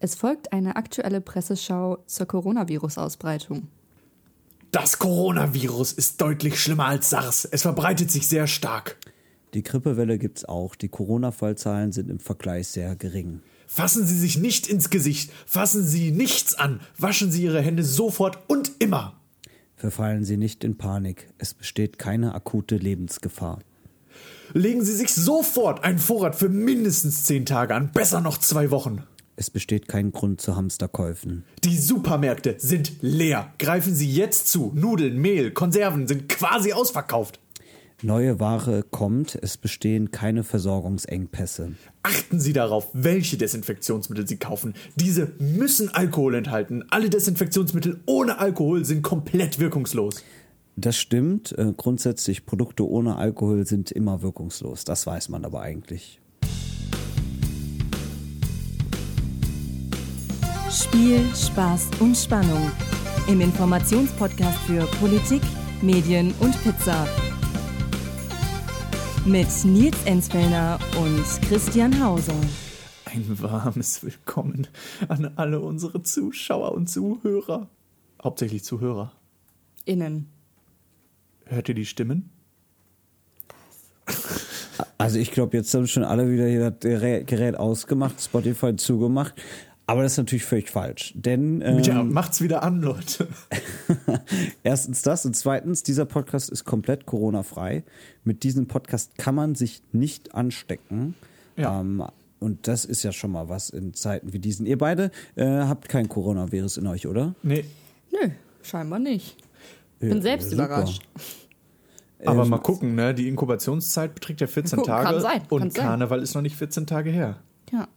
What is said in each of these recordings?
Es folgt eine aktuelle Presseschau zur Coronavirus-Ausbreitung. Das Coronavirus ist deutlich schlimmer als SARS. Es verbreitet sich sehr stark. Die Grippewelle gibt's auch. Die Corona-Fallzahlen sind im Vergleich sehr gering. Fassen Sie sich nicht ins Gesicht. Fassen Sie nichts an. Waschen Sie Ihre Hände sofort und immer. Verfallen Sie nicht in Panik. Es besteht keine akute Lebensgefahr. Legen Sie sich sofort einen Vorrat für mindestens zehn Tage an. Besser noch zwei Wochen. Es besteht kein Grund zu Hamsterkäufen. Die Supermärkte sind leer. Greifen Sie jetzt zu. Nudeln, Mehl, Konserven sind quasi ausverkauft. Neue Ware kommt, es bestehen keine Versorgungsengpässe. Achten Sie darauf, welche Desinfektionsmittel Sie kaufen. Diese müssen Alkohol enthalten. Alle Desinfektionsmittel ohne Alkohol sind komplett wirkungslos. Das stimmt. Äh, grundsätzlich, Produkte ohne Alkohol sind immer wirkungslos. Das weiß man aber eigentlich. Spiel, Spaß und Spannung. Im Informationspodcast für Politik, Medien und Pizza. Mit Nils Enzfellner und Christian Hauser. Ein warmes Willkommen an alle unsere Zuschauer und Zuhörer. Hauptsächlich Zuhörer. Innen. Hört ihr die Stimmen? Also ich glaube, jetzt haben schon alle wieder hier das Gerät- Gerät ausgemacht, Spotify zugemacht. Aber das ist natürlich völlig falsch. Denn ähm, Ja, macht's wieder an, Leute. erstens das und zweitens, dieser Podcast ist komplett Corona-frei. Mit diesem Podcast kann man sich nicht anstecken. Ja. Ähm, und das ist ja schon mal was in Zeiten wie diesen. Ihr beide äh, habt kein Coronavirus in euch, oder? Nee, Nö, scheinbar nicht. Bin Ja, selbst super. überrascht. aber Ähm, mal gucken, ne? Die Inkubationszeit beträgt ja 14 Gucken, kann Tage. sein, und kann sein. Karneval ist noch nicht 14 Tage her. Ja.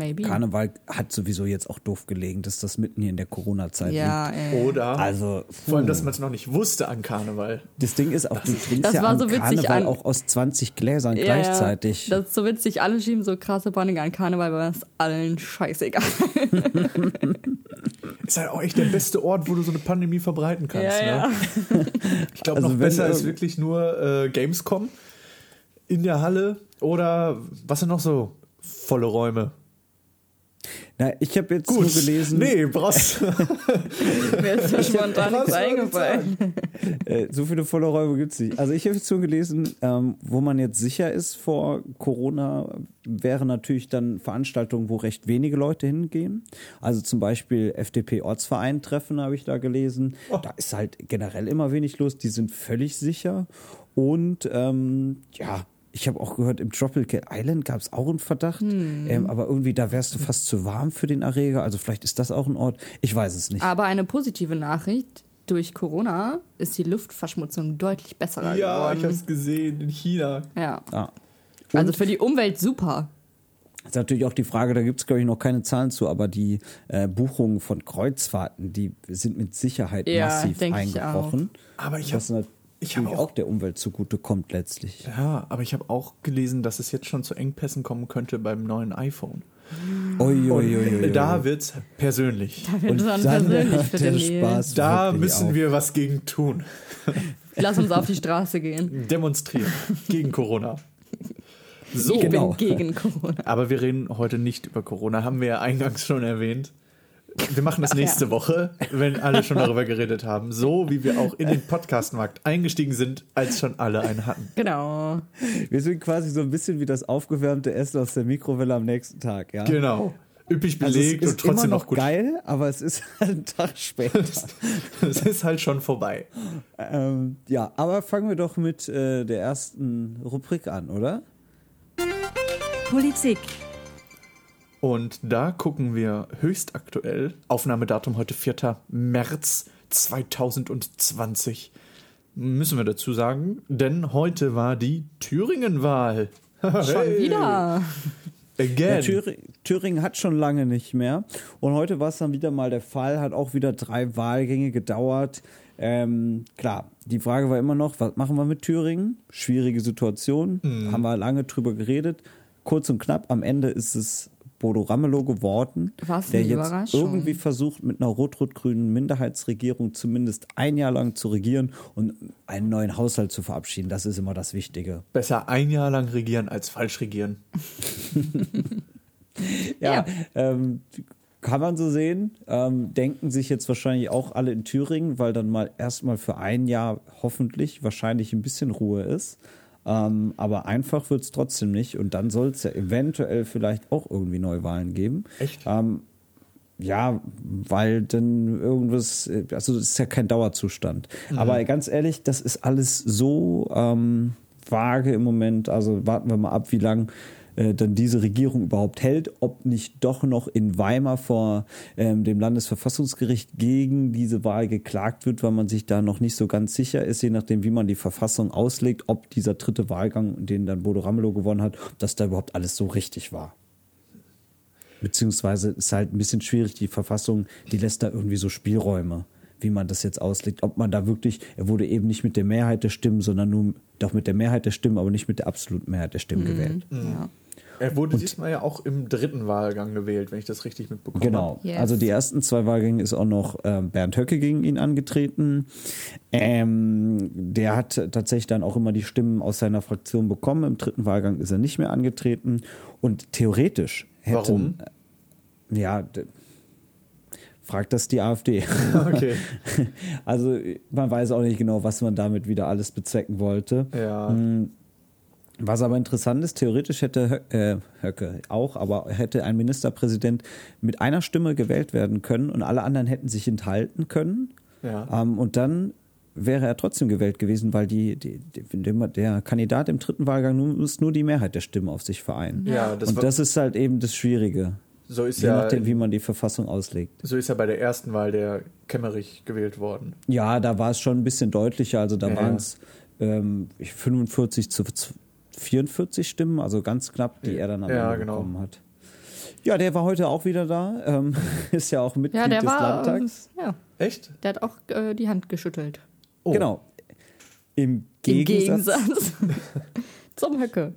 Maybe. Karneval hat sowieso jetzt auch doof gelegen, dass das mitten hier in der Corona-Zeit ja, liegt. ey. Oder Also, vor allem, dass man es noch nicht wusste an Karneval. das Ding ist auch, du trinkst Das ja so witzig Karneval an- auch aus 20 Gläsern Ja, gleichzeitig. Das ist so witzig. Alle schieben so krasse Panik an Karneval, weil das allen scheißegal. Ist halt auch echt der beste Ort, wo du so eine Pandemie verbreiten kannst. ja, ne? ja. Ich glaube, Also noch besser ist wirklich nur äh, Gamescom in der Halle oder was sind noch so volle Räume. Na, ich habe jetzt nur gelesen, Nee, brauchst Mir ist so spontan nichts eingefallen. äh, so viele volle Räume gibt's nicht. Also ich habe jetzt nur gelesen, ähm, wo man jetzt sicher ist vor Corona, wären natürlich dann Veranstaltungen, wo recht wenige Leute hingehen. Also zum Beispiel FDP-Ortsverein-Treffen habe ich da gelesen. Da ist halt generell immer wenig los. Die sind völlig sicher. Und ähm, ja, ich habe auch gehört, im Tropical Island gab es auch einen Verdacht. Ähm, aber irgendwie, da wärst du fast zu warm für den Erreger. Also vielleicht ist das auch ein Ort. Ich weiß es nicht. Aber eine positive Nachricht. Durch Corona ist die Luftverschmutzung deutlich besser Ja, ich geworden. hab's gesehen in China. Ja. Ja. Also für die Umwelt super. ist natürlich auch die Frage, da gibt es, glaube ich, noch keine Zahlen zu, aber die äh, Buchungen von Kreuzfahrten, die sind mit Sicherheit Ja, massiv denk ich eingebrochen. Aber ich was hab- natürlich ich auch, auch- der Umwelt zugute kommt letztlich. Ja, aber ich habe auch gelesen, dass es jetzt schon zu Engpässen kommen könnte beim neuen iPhone. Ui, ui, ui, ui, ui. Da wird's persönlich. Da wird Und dann dann persönlich für der den. Spaß Da müssen auf. wir was gegen tun. Lass uns auf die Straße gehen. Demonstrieren gegen Corona. So, Ich Genau. bin gegen Corona. aber wir reden heute nicht über Corona, haben wir ja eingangs schon erwähnt. Wir machen das nächste Woche, wenn alle schon darüber geredet haben. So wie wir auch in den Podcastmarkt eingestiegen sind, als schon alle einen hatten. Genau. Wir sind quasi so ein bisschen wie das aufgewärmte Essen aus der Mikrowelle am nächsten Tag. Ja? Genau. Üppig Also belegt es ist und trotzdem immer noch noch gut. geil, aber es ist halt ein Tag später. Es ist halt schon vorbei. ähm, ja, aber fangen wir doch mit äh, der ersten Rubrik an, oder? Politik. Und da gucken wir höchst aktuell. Aufnahmedatum heute 4. März 2020. Müssen wir dazu sagen, denn heute war die Thüringen-Wahl. Schon Hey. wieder. Ja, Again. Thüringen, Thüringen hat schon lange nicht mehr. Und heute war es dann wieder mal der Fall, hat auch wieder drei Wahlgänge gedauert. Ähm, klar, die Frage war immer noch, was machen wir mit Thüringen? Schwierige Situation, Mhm. haben wir lange drüber geredet. Kurz und knapp, am Ende ist es Bodo Ramelow geworden, Was der jetzt irgendwie versucht, mit einer rot-rot-grünen Minderheitsregierung zumindest ein Jahr lang zu regieren und einen neuen Haushalt zu verabschieden. Das ist immer das Wichtige. Besser ein Jahr lang regieren als falsch regieren. Ja, Ja. Ähm, kann man so sehen. Ähm, denken sich jetzt wahrscheinlich auch alle in Thüringen, weil dann mal erstmal für ein Jahr hoffentlich wahrscheinlich ein bisschen Ruhe ist. Ähm, aber einfach wird es trotzdem nicht. Und dann soll es ja eventuell vielleicht auch irgendwie Neuwahlen geben. Echt? Ähm, ja, weil dann irgendwas, also das ist ja kein Dauerzustand. Aber ganz ehrlich, das ist alles so ähm, vage im Moment. Also warten wir mal ab, wie lang äh, dann diese Regierung überhaupt hält, ob nicht doch noch in Weimar vor ähm, dem Landesverfassungsgericht gegen diese Wahl geklagt wird, weil man sich da noch nicht so ganz sicher ist, je nachdem, wie man die Verfassung auslegt, ob dieser dritte Wahlgang, den dann Bodo Ramelow gewonnen hat, ob das da überhaupt alles so richtig war. Beziehungsweise ist halt ein bisschen schwierig, die Verfassung, die lässt da irgendwie so Spielräume, wie man das jetzt auslegt. Ob man da wirklich, er wurde eben nicht mit der Mehrheit der Stimmen, sondern nur doch mit der Mehrheit der Stimmen, aber nicht mit der absoluten Mehrheit der Stimmen gewählt. Ja. Er wurde diesmal ja auch im dritten Wahlgang gewählt, wenn ich das richtig mitbekomme. Genau. Yes. Also die ersten zwei Wahlgänge ist auch noch ähm, Bernd Höcke gegen ihn angetreten. Ähm, der hat tatsächlich dann auch immer die Stimmen aus seiner Fraktion bekommen. Im dritten Wahlgang ist er nicht mehr angetreten. Und theoretisch hätten. Warum? Ja, fragt das die AfD. Okay. Also man weiß auch nicht genau, was man damit wieder alles bezwecken wollte. Ja. Was aber interessant ist, theoretisch hätte äh, Höcke auch, aber hätte ein Ministerpräsident mit einer Stimme gewählt werden können und alle anderen hätten sich enthalten können. Ja. Ähm, und dann wäre er trotzdem gewählt gewesen, weil die, die, die, der Kandidat im dritten Wahlgang nur, muss nur die Mehrheit der Stimmen auf sich vereinen. Ja, das und das ist halt eben das Schwierige. So ist Je ja, nachdem, wie man die Verfassung auslegt. so ist ja bei der ersten Wahl der Kemmerich gewählt worden. Ja, da war es schon ein bisschen deutlicher. Also da Ja, waren es ähm, 45 zu z- 44 Stimmen, also ganz knapp, die er dann am Ja, Ende genau. bekommen hat. Ja, der war heute auch wieder da. Ähm, ist ja auch Mitglied Ja, der des war. Landtags. Ja, Echt? der hat auch äh, die Hand geschüttelt. Oh. Genau. Im Im Gegensatz. Gegensatz zum Höcke.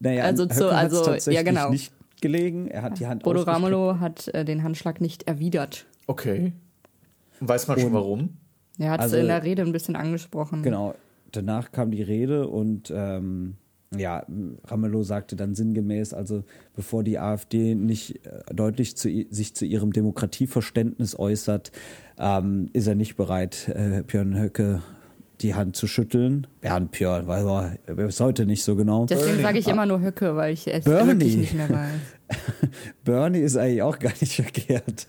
Naja, Also zu- also, ja, genau. nicht gelegen. Er hat die Hand Bodo ausgestreckt. Ramelow hat äh, den Handschlag nicht erwidert. Okay. Weiß man schon Und- warum? Er hat es Also- in der Rede ein bisschen angesprochen. Genau. Danach kam die Rede und ähm, ja, Ramelow sagte dann sinngemäß, also bevor die AfD nicht äh, deutlich zu, sich zu ihrem Demokratieverständnis äußert, ähm, ist er nicht bereit, äh, Björn Höcke die Hand zu schütteln. Bernd Björn, weil er ist heute nicht so genau. Deswegen sage ich immer nur Höcke, weil ich es Bernie. wirklich nicht mehr weiß. Bernie ist eigentlich auch gar nicht verkehrt.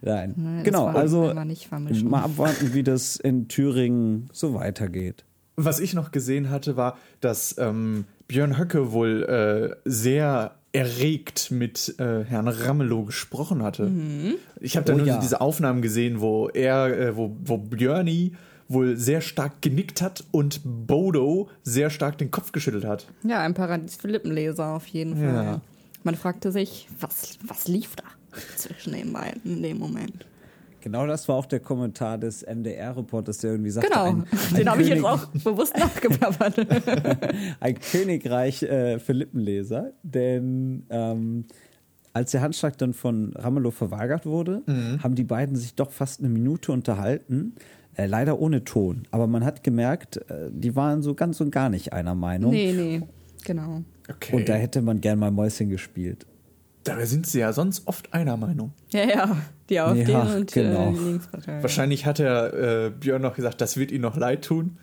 Nein. Das genau, also wir mal nicht vermischen. mal abwarten, wie das in Thüringen so weitergeht. Was ich noch gesehen hatte, war, dass ähm, Björn Höcke wohl äh, sehr erregt mit äh, Herrn Ramelow gesprochen hatte. Ich habe da Oh nur ja. diese Aufnahmen gesehen, wo er, äh, wo, wo Björni wohl sehr stark genickt hat und Bodo sehr stark den Kopf geschüttelt hat. Ja, ein Paradies für Lippenleser auf jeden Fall. Ja. Man fragte sich, was, was lief da zwischen den beiden in dem Moment? Genau das war auch der Kommentar des MDR-Reporters, der irgendwie sagte, Genau, ein, ein, den habe ich jetzt auch bewusst nachgeplappert. ein Königreich äh, für Lippenleser. Denn ähm, als der Handschlag dann von Ramelow verweigert wurde, Mhm. haben die beiden sich doch fast eine Minute unterhalten. Äh, leider ohne Ton. Aber man hat gemerkt, äh, die waren so ganz und gar nicht einer Meinung. nee, nee, genau. Okay. Und da hätte man gern mal Mäuschen gespielt. Dabei sind sie ja sonst oft einer Meinung. Ja, ja, die AfD Ja, und genau. äh, die Linkspartei. Wahrscheinlich hat er äh, Björn noch gesagt, das wird ihm noch leid tun.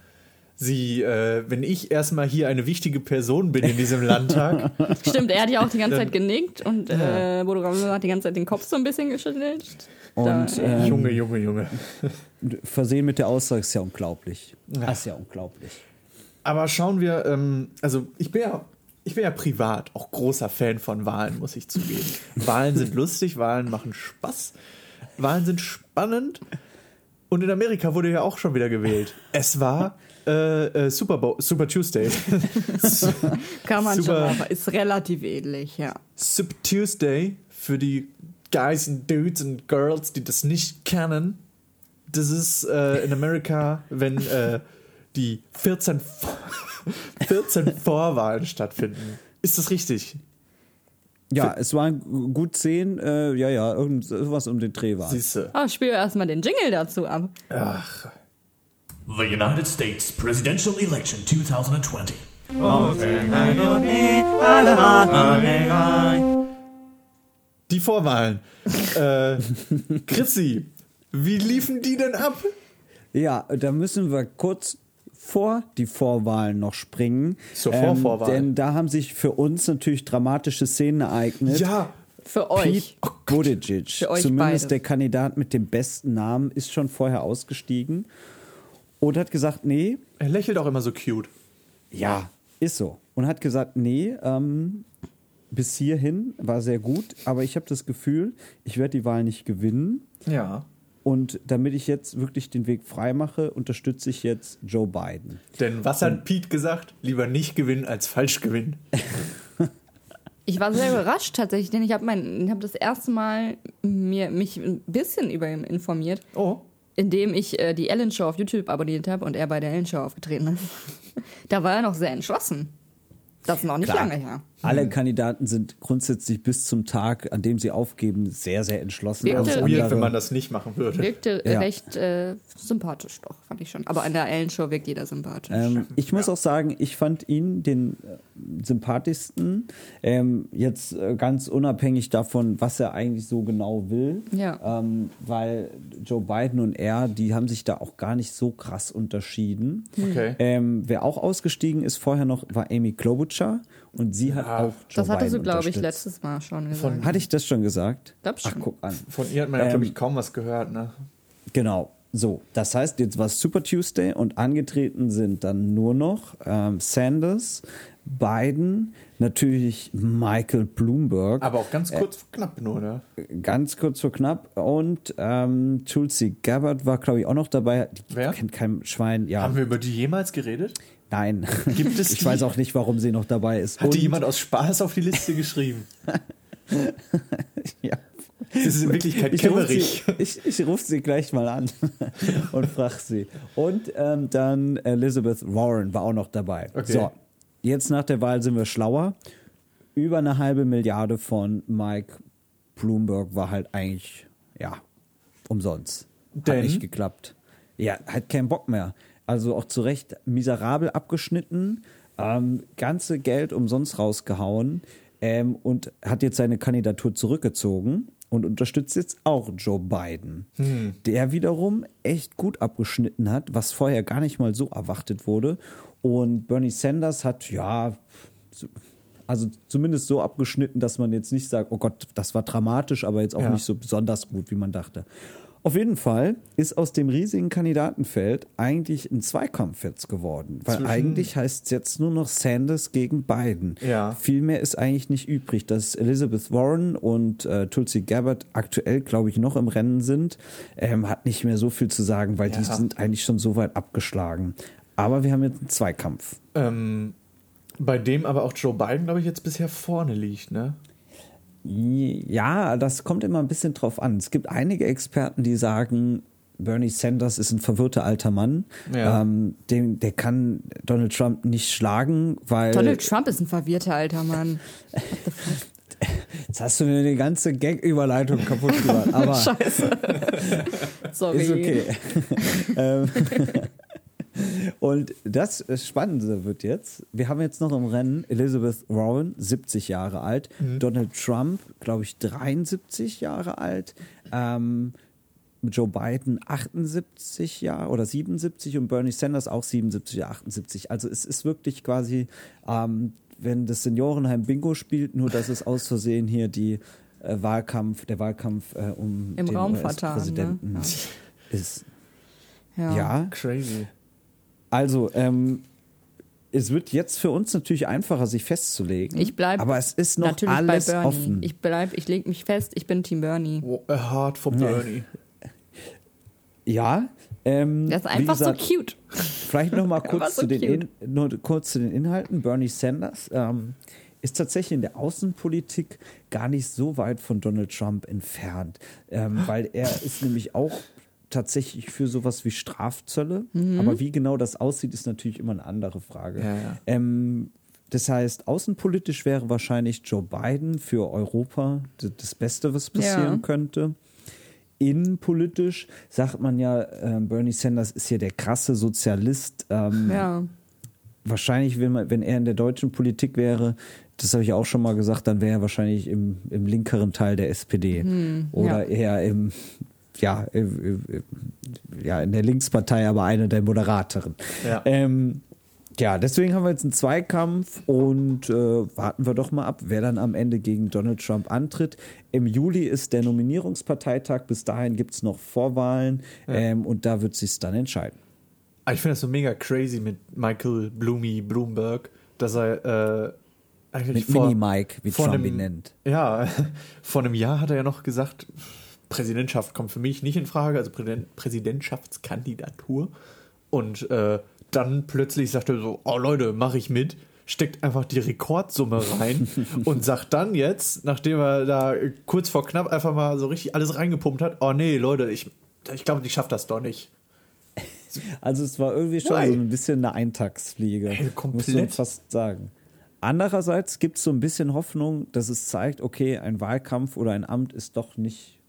Sie, äh, wenn ich erstmal hier eine wichtige Person bin in diesem Landtag, Stimmt, er hat ja auch die ganze Zeit genickt und äh, Bodo Ramelow hat die ganze Zeit den Kopf so ein bisschen geschüttelt. Und Da- ähm, Junge, Junge, Junge. versehen mit der Aussage ist ja unglaublich. Das ist ja unglaublich. Aber schauen wir, ähm, also ich bin ja, ich bin ja privat auch großer Fan von Wahlen, muss ich zugeben. Wahlen sind lustig, Wahlen machen Spaß, Wahlen sind spannend. Und in Amerika wurde ja auch schon wieder gewählt. Es war äh, äh, Super Bowl, Super Tuesday. Kann man Super. schon, aber ist relativ ähnlich, ja. Super Tuesday für die Guys und Dudes und Girls, die das nicht kennen. Das ist äh, in Amerika, wenn äh, die 14, Vor- 14 Vorwahlen stattfinden. Ist das richtig? Ja, es waren gut zehn, äh, ja, ja, irgendwas um den Dreh war. Siehste. Oh, spiel erstmal den Jingle dazu ab. Ach, The United States presidential election 2020. die Vorwahlen. äh, Chrissy, wie liefen die denn ab? Ja, da müssen wir kurz vor die Vorwahlen noch springen. Zur Vorvorwahl. denn da haben sich für uns natürlich dramatische Szenen ereignet. Ja, Für euch. Pete Buttigieg, Für euch zumindest beide. der Kandidat mit dem besten Namen, ist schon vorher ausgestiegen und hat gesagt, nee, er lächelt auch immer so cute. ja, ist so. Und hat gesagt, nee, ähm, bis hierhin war sehr gut, aber ich habe das Gefühl, ich werde die Wahl nicht gewinnen. Ja. Und damit ich jetzt wirklich den Weg frei mache, unterstütze ich jetzt Joe Biden. Denn was hat Pete gesagt? Lieber nicht gewinnen als falsch gewinnen. Ich war sehr überrascht tatsächlich, denn ich habe mein, ich habe das erste Mal mir, mich ein bisschen über ihn informiert, Oh. Indem ich äh, die Ellen Show auf YouTube abonniert habe und er bei der Ellen Show aufgetreten ist. da war er noch sehr entschlossen. Das ist noch nicht Klar. lange her. Alle Kandidaten sind grundsätzlich bis zum Tag, an dem sie aufgeben, sehr, sehr entschlossen. Wirkte- Alles Weird, wenn man das nicht machen würde. Wirkte Ja. recht äh, sympathisch doch, fand ich schon. Aber an der Ellen Show wirkt jeder sympathisch. Ähm, ich muss auch sagen, ich fand ihn den äh, sympathischsten. Ähm, jetzt äh, ganz unabhängig davon, was er eigentlich so genau will. Ja. Ähm, weil Joe Biden und er, die haben sich da auch gar nicht so krass unterschieden. Okay. Ähm, wer auch ausgestiegen ist vorher noch, war Amy Klobuchar. Und sie hat auch Joe das hattest du, Biden glaube ich, letztes Mal schon gesagt. Hatte ich das schon gesagt? Glaub Ach, schon. guck an. Von ihr hat man ja, Ähm, glaube ich, kaum was gehört, ne? Genau. So, das heißt, jetzt war es Super Tuesday und angetreten sind dann nur noch ähm, Sanders, Biden, natürlich Michael Bloomberg, Aber auch ganz kurz vor knapp nur, ne? ganz kurz vor knapp und ähm, Tulsi Gabbard war, glaube ich, auch noch dabei. Die Wer? kennt kein Schwein. Ja, Haben wir über die jemals geredet? Nein. Gibt es ich die? weiß auch nicht, warum sie noch dabei ist. Hat die Und- jemand aus Spaß auf die Liste geschrieben? Ja. Das ist in Wirklichkeit Ich rufe sie, ich, ich ruf sie gleich mal an und frage sie. Und ähm, dann Elizabeth Warren war auch noch dabei. Okay. So, jetzt nach der Wahl sind wir schlauer. Über eine halbe Milliarde von Mike Bloomberg war halt eigentlich, ja, umsonst. Hat Denn? nicht geklappt. Ja, hat keinen Bock mehr. Also auch zu Recht miserabel abgeschnitten, ähm, ganze Geld umsonst rausgehauen ähm, und hat jetzt seine Kandidatur zurückgezogen und unterstützt jetzt auch Joe Biden, der wiederum echt gut abgeschnitten hat, was vorher gar nicht mal so erwartet wurde. Und Bernie Sanders hat, ja, so- also zumindest so abgeschnitten, dass man jetzt nicht sagt, oh Gott, das war dramatisch, aber jetzt auch Ja. nicht so besonders gut, wie man dachte. Auf jeden Fall ist aus dem riesigen Kandidatenfeld eigentlich ein Zweikampf jetzt geworden. Weil Zwischen- eigentlich heißt es jetzt nur noch Sanders gegen Biden. Ja. Viel mehr ist eigentlich nicht übrig. Dass Elizabeth Warren und äh, Tulsi Gabbard aktuell, glaube ich, noch im Rennen sind, ähm, hat nicht mehr so viel zu sagen, weil die Ja. sind eigentlich schon so weit abgeschlagen. Aber wir haben jetzt einen Zweikampf. Ähm, bei dem aber auch Joe Biden, glaube ich, jetzt bisher vorne liegt, ne? Ja, das kommt immer ein bisschen drauf an. Es gibt einige Experten, die sagen, Bernie Sanders ist ein verwirrter alter Mann. Ja. Ähm, den, der kann Donald Trump nicht schlagen, weil. Donald Trump ist ein verwirrter alter Mann. Jetzt hast du mir die ganze Gag-Überleitung kaputt gemacht. Aber Scheiße. Sorry. ist okay. Ähm, Und das Spannende wird jetzt, wir haben jetzt noch im Rennen Elizabeth Warren, 70 Jahre alt, Donald Trump, glaube ich, 73 Jahre alt, ähm, Joe Biden 78 Jahre oder 77 und Bernie Sanders auch 77 oder 78. Also es ist wirklich quasi, ähm, wenn das Seniorenheim Bingo spielt, nur dass es aus Versehen hier die äh, Wahlkampf, der Wahlkampf äh, um Im den Raum vertan, US-Präsidenten ne? ist. Ja. ja, Crazy. Also, ähm, es wird jetzt für uns natürlich einfacher, sich festzulegen. Ich bleibe Aber es ist noch natürlich alles bei Bernie. offen. Ich bleib, ich lege mich fest, ich bin Team Bernie. Oh, a heart for Bernie. ja. Ähm, Der ist einfach gesagt, so cute. Vielleicht noch mal kurz, so zu den. In, nur kurz zu den Inhalten. Bernie Sanders ähm, ist tatsächlich in der Außenpolitik gar nicht so weit von Donald Trump entfernt, ähm, weil er ist nämlich auch tatsächlich für sowas wie Strafzölle. Mhm. Aber wie genau das aussieht, ist natürlich immer eine andere Frage. Ja, ja. Ähm, das heißt, außenpolitisch wäre wahrscheinlich Joe Biden für Europa das Beste, was passieren Ja. könnte. Innenpolitisch sagt man ja, ähm, Bernie Sanders ist hier der krasse Sozialist. Ähm, Ja. Wahrscheinlich, wenn, man, wenn er in der deutschen Politik wäre, das habe ich auch schon mal gesagt, dann wäre er wahrscheinlich im, im linkeren Teil der SPD oder ja. eher im ja, im, im, ja, in der Linkspartei, aber einer der moderateren. Ja. Ähm, ja, deswegen haben wir jetzt einen Zweikampf und äh, warten wir doch mal ab, wer dann am Ende gegen Donald Trump antritt. Im Juli ist der Nominierungsparteitag, bis dahin gibt es noch Vorwahlen ähm, und da wird sich dann entscheiden. Aber Ich finde das so mega crazy mit Michael Bloomy Bloomberg, dass er äh, eigentlich Mit vor, Mini-Mike, wie vor Trump ihn nennt. Ja, vor einem Jahr hat er ja noch gesagt, Präsidentschaft kommt für mich nicht in Frage, also Präsident, Präsidentschaftskandidatur. Und äh, dann plötzlich sagt er so, oh Leute, mache ich mit, steckt einfach die Rekordsumme rein und sagt dann jetzt, nachdem er da kurz vor knapp einfach mal so richtig alles reingepumpt hat, oh nee, Leute, ich, ich glaube, ich schaffe das doch nicht. Also es war irgendwie schon Why? so ein bisschen eine Eintagsfliege, Ey, muss komplett. man fast sagen. Andererseits gibt es so ein bisschen Hoffnung, dass es zeigt, okay, ein Wahlkampf oder ein Amt ist doch nicht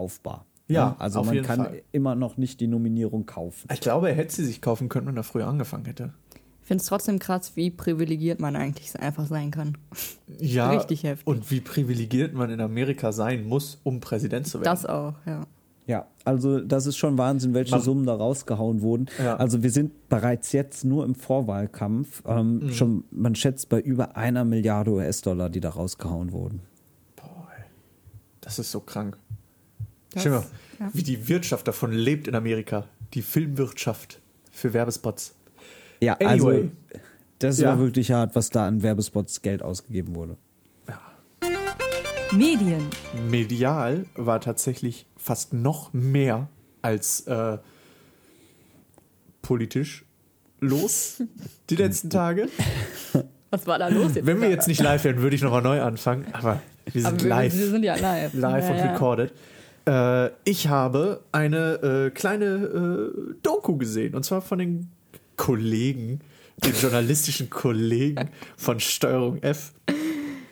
kaufbar. Ja, also auf man jeden kann Fall. immer noch nicht die Nominierung kaufen. Ich glaube, er hätte sie sich kaufen können, wenn er früher angefangen hätte. Ich finde es trotzdem krass, wie privilegiert man eigentlich einfach sein kann. Ja, Richtig heftig. und wie privilegiert man in Amerika sein muss, um Präsident zu werden. Das auch, ja. Ja, also das ist schon Wahnsinn, welche Man- Summen da rausgehauen wurden. Ja. Also wir sind bereits jetzt nur im Vorwahlkampf. Ähm, Mhm. schon, man schätzt bei über einer Milliarde US-Dollar, die da rausgehauen wurden. Boah, ey. das ist so krank. Das- Schau mal, ja. wie die Wirtschaft davon lebt in Amerika. Die Filmwirtschaft für Werbespots. Ja, Anyway. also das Ja. war wirklich hart, was da an Werbespots Geld ausgegeben wurde. Medien, Medial war tatsächlich fast noch mehr als äh, politisch los die letzten Tage. Was war da los jetzt? Wenn wir jetzt nicht live wären, würde ich nochmal neu anfangen. Aber wir sind Aber wir, live. wir sind ja live. live ja, und ja. recorded. Äh, ich habe eine äh, kleine äh, Doku gesehen und zwar von den Kollegen, den journalistischen Kollegen von Steuerung F.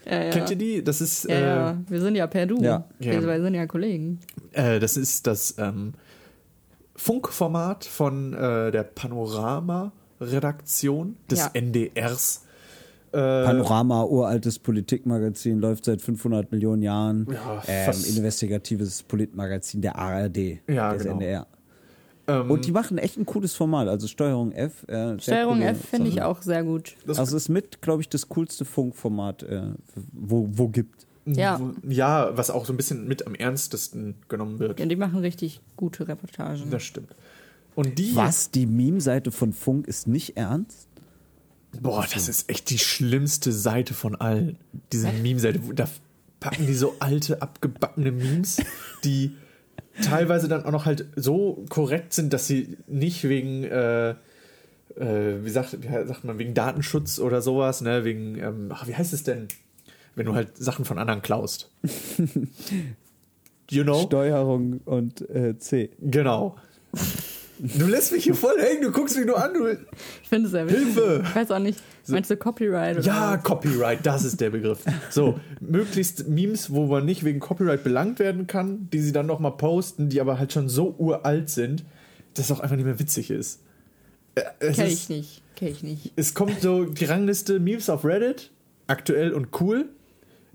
Ja, ja. Kennt ihr die? Das ist, Ja, ja. wir sind ja per Du. Ja. Wir Ja. sind ja Kollegen. äh, äh, das ist das ähm, Funkformat von äh, der Panorama-Redaktion des Ja. NDRs. Äh, Panorama, uraltes Politikmagazin, läuft seit 500 Millionen Jahren. Ja, ähm, investigatives Politmagazin der ARD, Ja, des genau. NDR. ähm, Und die machen echt ein cooles Format. Also Steuerung F. Äh, Steuerung F finde ich auch sehr gut. das- Also ist mit, glaube ich, das coolste Funkformat, äh, wo, wo gibt. Ja. ja, was auch so ein bisschen mit am ernstesten genommen wird. Ja, die machen richtig gute Reportagen. Das stimmt. Und die. Was? Die Meme-Seite von Funk ist nicht ernst? Boah, das ist echt die schlimmste Seite von allen. Diese Meme-Seite. Da packen die so alte, abgebackene Memes, die teilweise dann auch noch halt so korrekt sind, dass sie nicht wegen, äh, äh, wie, sagt, wie sagt man, wegen Datenschutz oder sowas, ne, wegen, ähm, ach, wie heißt es denn, wenn du halt Sachen von anderen klaust? you know? Steuerung und äh, C. Genau. Du lässt mich hier voll hängen, du guckst mich nur an, du. Ich finde es sehr witzig. Hilfe! Ich weiß auch nicht, meinst du Copyright oder Ja, was? Copyright, das ist der Begriff. So, möglichst Memes, wo man nicht wegen Copyright belangt werden kann, die sie dann nochmal posten, die aber halt schon so uralt sind, dass es auch einfach nicht mehr witzig ist. Äh, es Kenn ist- ich nicht. Kenn ich nicht. Es kommt so die Rangliste Memes auf Reddit, aktuell und cool.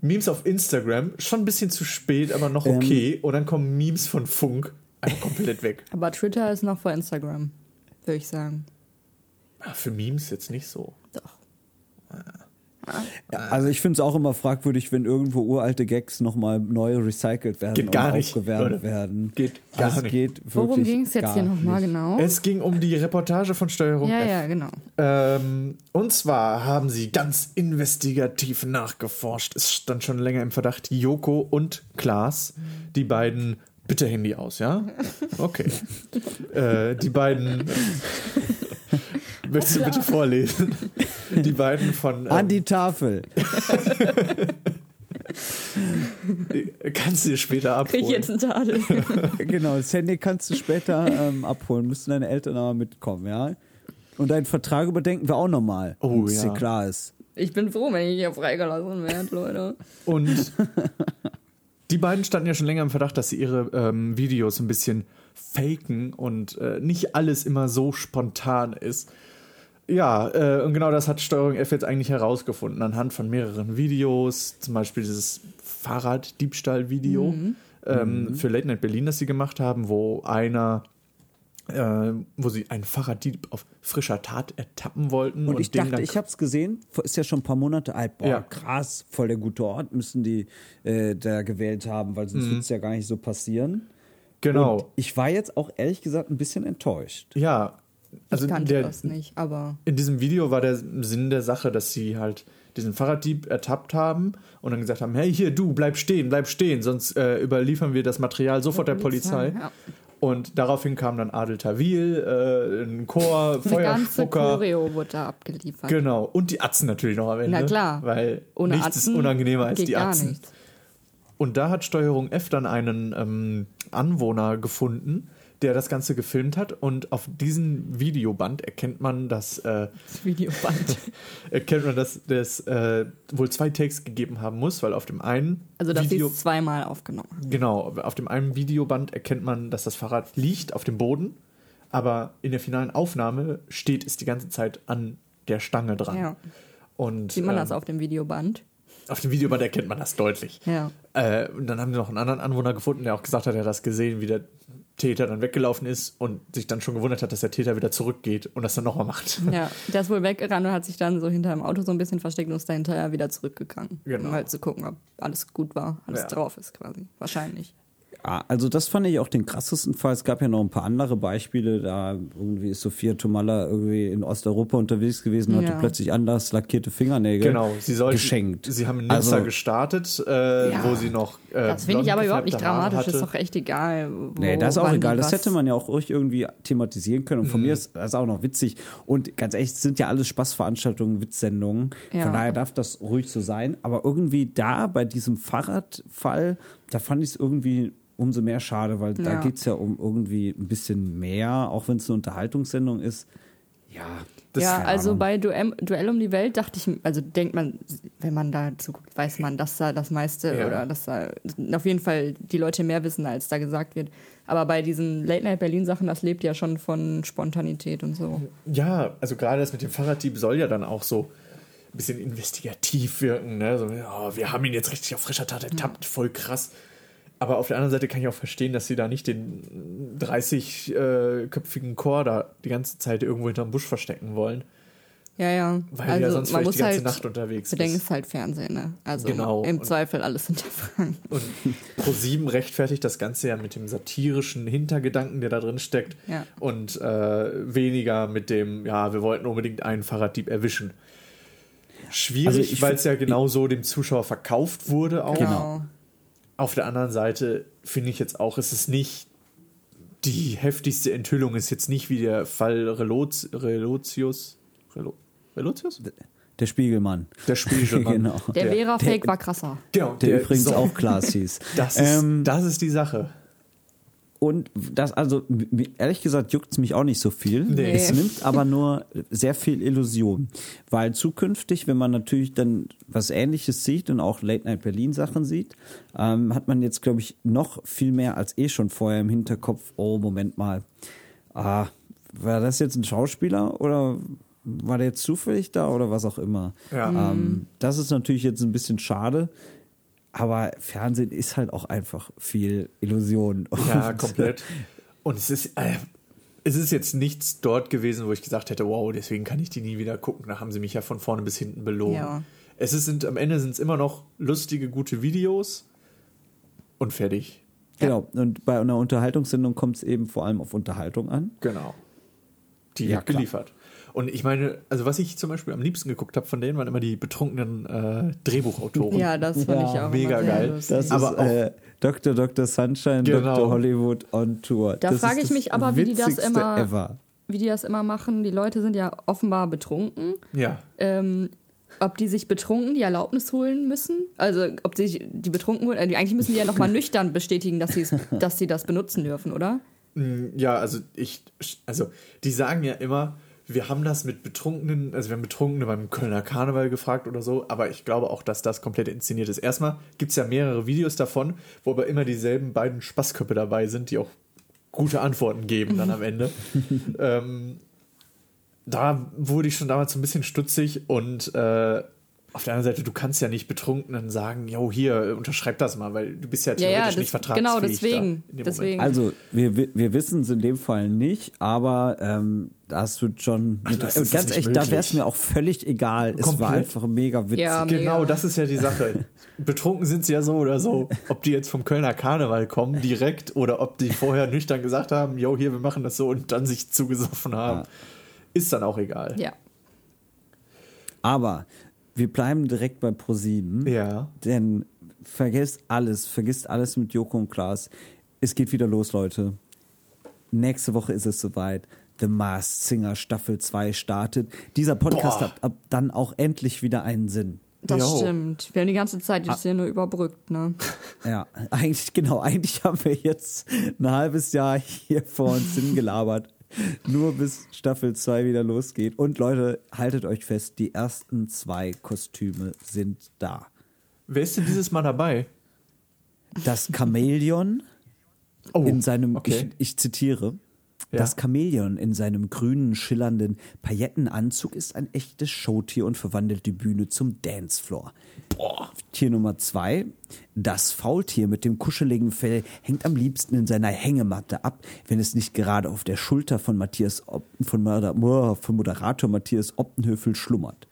Memes auf Instagram, schon ein bisschen zu spät, aber noch Ähm. okay. Und dann kommen Memes von Funk, einfach komplett weg. Aber Twitter ist noch vor Instagram, würde ich sagen. Ah, Für Memes jetzt nicht so. Doch. Also ich finde es auch immer fragwürdig, wenn irgendwo uralte Gags nochmal neu recycelt werden Geht gar und nicht, aufgewärmt Leute. werden. Geht gar also es nicht. Geht Worum ging es jetzt gar hier nochmal genau? Es ging um die Reportage von Steuerung Ja, F. ja, genau. Ähm, und zwar haben sie ganz investigativ nachgeforscht. Es stand schon länger im Verdacht, Joko und Klaas, die beiden. Bitte Handy aus, ja? Okay. äh, die beiden. Möchtest du bitte vorlesen? Die beiden von. An Ähm, die Tafel. kannst du dir später Krieg ich abholen. jetzt einen Tadel. genau, das Handy kannst du später ähm, abholen. Müssen deine Eltern aber mitkommen, ja? Und deinen Vertrag überdenken wir auch nochmal. Oh, dass ja. dir klar ist. Ich bin froh, wenn ich hier freigelassen werde, Leute. Und die beiden standen ja schon länger im Verdacht, dass sie ihre ähm, Videos ein bisschen faken und äh, nicht alles immer so spontan ist. Ja, äh, und genau das hat Steuerung F jetzt eigentlich herausgefunden, anhand von mehreren Videos, zum Beispiel dieses Fahrraddiebstahl-Video ähm, für Late Night Berlin, das sie gemacht haben, wo einer, äh, wo sie einen Fahrraddieb auf frischer Tat ertappen wollten. Und ich den dachte, dann- ich habe es gesehen, ist ja schon ein paar Monate alt. Boah, Ja. krass, voll der gute Ort müssen die äh, da gewählt haben, weil sonst wird es ja gar nicht so passieren. Genau. Und ich war jetzt auch ehrlich gesagt ein bisschen enttäuscht. ja, also ich kannte der, das nicht, aber in diesem Video war der Sinn der Sache, dass sie halt diesen Fahrraddieb ertappt haben und dann gesagt haben, hey hier du, bleib stehen, bleib stehen, sonst äh, überliefern wir das Material sofort der Polizei. Ja. Und daraufhin kam dann Adel Tawil, äh, ein Chor, eine ganze Feuerspucker. Choreo wurde da abgeliefert. Genau. Und die Atzen natürlich noch am Ende. Na klar. Weil Ohne nichts Atzen ist unangenehmer als die Atzen. nichts. Und da hat Steuerung F dann einen ähm, Anwohner gefunden, der das Ganze gefilmt hat. Und auf diesem Videoband erkennt man, dass äh, Das Videoband. erkennt man, dass es äh, wohl zwei Takes gegeben haben muss, weil auf dem einen Also das Video, ist zweimal aufgenommen. genau, auf dem einen Videoband erkennt man, dass das Fahrrad liegt auf dem Boden, aber in der finalen Aufnahme steht es die ganze Zeit an der Stange dran. Ja. Und Sieht man ähm, das auf dem Videoband? Auf dem Videoband erkennt man das deutlich. Ja. Äh, und dann haben sie noch einen anderen Anwohner gefunden, der auch gesagt hat, er hat das gesehen, wie der Täter dann weggelaufen ist und sich dann schon gewundert hat, dass der Täter wieder zurückgeht und das dann nochmal macht. Ja, der ist wohl weggerannt und hat sich dann so hinter dem Auto so ein bisschen versteckt und ist dahinter wieder zurückgegangen. Genau. Um halt zu gucken, ob alles gut war, alles Ja. drauf ist quasi. Wahrscheinlich. Ja, also das fand ich auch den krassesten Fall. Es gab ja noch ein paar andere Beispiele. Da irgendwie ist Sophia Tomalla irgendwie in Osteuropa unterwegs gewesen, hatte Ja. plötzlich anders lackierte Fingernägel Genau, sie sollten, geschenkt. Sie haben in Nizza Also- gestartet, äh, Ja. wo sie noch. Äh, Das finde ich aber überhaupt nicht dramatisch. Ist hatte. doch echt egal. Wo, Nee, das ist auch egal. Das hätte man ja auch ruhig irgendwie thematisieren können. Und Mhm. von mir ist das auch noch witzig. Und ganz ehrlich, es sind ja alles Spaßveranstaltungen, Witzsendungen. Ja. Von daher darf das ruhig so sein. Aber irgendwie da, bei diesem Fahrradfall, da fand ich es irgendwie umso mehr schade, weil da Ja. geht es ja um irgendwie ein bisschen mehr, auch wenn es eine Unterhaltungsendung ist. Ja, Das- ja, also Ahnung. bei Duell, Duell um die Welt dachte ich, also denkt man, wenn man da zuguckt, weiß man, dass da das meiste Ja. oder dass da auf jeden Fall die Leute mehr wissen, als da gesagt wird. Aber bei diesen Late Night Berlin Sachen, das lebt ja schon von Spontanität und so. Ja, also gerade das mit dem Fahrraddieb soll ja dann auch so bisschen investigativ wirken. Ne? So, oh, wir haben ihn jetzt richtig auf frischer Tat ertappt, voll krass. Aber auf der anderen Seite kann ich auch verstehen, dass sie da nicht den 30-köpfigen Chor da die ganze Zeit irgendwo hinterm Busch verstecken wollen. Ja, ja. Weil also ja sonst man vielleicht muss die ganze halt Nacht unterwegs bedenken, ist. ist halt Fernsehen, ne? Also Genau. im Zweifel alles hinterfragen. Und Pro7 rechtfertigt das Ganze ja mit dem satirischen Hintergedanken, der da drin steckt. Ja. Und äh, weniger mit dem, ja, wir wollten unbedingt einen Fahrraddieb erwischen. Also Schwierig, ich weil es ja genau so dem Zuschauer verkauft wurde auch. Genau. Auf der anderen Seite finde ich jetzt auch, es ist nicht die heftigste Enthüllung, ist jetzt nicht wie der Fall Reloz, Relotius. Relo, Relotius? der Spiegelmann. Der Spiegelmann. Genau. Der, Der- Vera-Fake war krasser. Genau, Der, übrigens so, auch Klaas hieß. Das ist, Ähm, das ist die Sache. Und das, also ehrlich gesagt, juckt es mich auch nicht so viel. Nee. Es nimmt aber nur sehr viel Illusion. Weil zukünftig, wenn man natürlich dann was ähnliches sieht und auch Late Night Berlin Sachen sieht, ähm, hat man jetzt, glaube ich, noch viel mehr als eh schon vorher im Hinterkopf, oh, Moment mal. Ah, war das jetzt ein Schauspieler oder war der jetzt zufällig da oder was auch immer? Ja. Ähm, das ist natürlich jetzt ein bisschen schade. Aber Fernsehen ist halt auch einfach viel Illusion. Ja, Und- komplett. Und es ist, äh, es ist jetzt nichts dort gewesen, wo ich gesagt hätte, wow, deswegen kann ich die nie wieder gucken. Da haben sie mich ja von vorne bis hinten belogen. Ja. Es ist, sind, am Ende sind es immer noch lustige, gute Videos und fertig. Genau. Und bei einer Unterhaltungssendung kommt es eben vor allem auf Unterhaltung an. Genau. Die Ja, wird klar. Und ich meine, also was ich zum Beispiel am liebsten geguckt habe von denen, waren immer die betrunkenen äh, Drehbuchautoren. Ja, das fand Ja, ich auch mega geil. lustig. Das Aber ist auch- äh, Dr. Dr. Sunshine, Genau. Dr. Hollywood on Tour. Da frage ich mich aber, wie die das immer- Ever. Wie die das immer machen, die Leute sind ja offenbar betrunken. Ja. Ähm, ob die sich betrunken die Erlaubnis holen müssen? Also, ob sie sich die betrunken holen? Also, eigentlich müssen die ja nochmal nüchtern bestätigen, dass, dass sie das benutzen dürfen, oder? Mm, Ja, also ich, also die sagen ja immer, wir haben das mit Betrunkenen, also wir haben Betrunkene beim Kölner Karneval gefragt oder so, aber ich glaube auch, dass das komplett inszeniert ist. Erstmal gibt es ja mehrere Videos davon, wo aber immer dieselben beiden Spaßköpfe dabei sind, die auch gute Antworten geben dann am Ende. ähm, da wurde ich schon damals so ein bisschen stutzig und äh, auf der anderen Seite, du kannst ja nicht Betrunkenen sagen, jo, hier, unterschreib das mal, weil du bist ja Ja, theoretisch ja, das, nicht vertragsfähig. genau da deswegen. in dem deswegen. Also, wir, wi- wir wissen es in dem Fall nicht, aber ähm, das wird schon. Ach, das ganz echt, da wäre es möglich. mir auch völlig egal. Es war Komplett. einfach mega witzig. Ja, Moment. Genau, mega. das ist ja die Sache. Betrunken sind sie ja so oder so. Ob die jetzt vom Kölner Karneval kommen, direkt, oder ob die vorher nüchtern gesagt haben, jo, hier, wir machen das so und dann sich zugesoffen haben, ist dann auch egal. ja. Aber wir bleiben direkt bei ProSieben. Ja. Denn vergesst alles, vergisst alles mit Joko und Klaas. Es geht wieder los, Leute. Nächste Woche ist es soweit. The Masked Singer Staffel 2 startet. Dieser Podcast Boah. hat ab dann auch endlich wieder einen Sinn. Das Jo. stimmt. Wir haben die ganze Zeit das hier nur überbrückt, ne? Ja, eigentlich, genau, eigentlich haben wir jetzt ein halbes Jahr hier vor uns hingelabert. Nur bis Staffel 2 wieder losgeht. Und Leute, haltet euch fest, die ersten zwei Kostüme sind da. Wer ist denn dieses Mal dabei? Das Chamäleon Oh, in seinem, okay. ich, ich zitiere, Ja. das Chamäleon in seinem grünen, schillernden Paillettenanzug ist ein echtes Showtier und verwandelt die Bühne zum Dancefloor. Tier Nummer zwei, das Faultier mit dem kuscheligen Fell hängt am liebsten in seiner Hängematte ab, wenn es nicht gerade auf der Schulter von Matthias Ob von, Moder von Moderator Matthias Optenhöfel schlummert.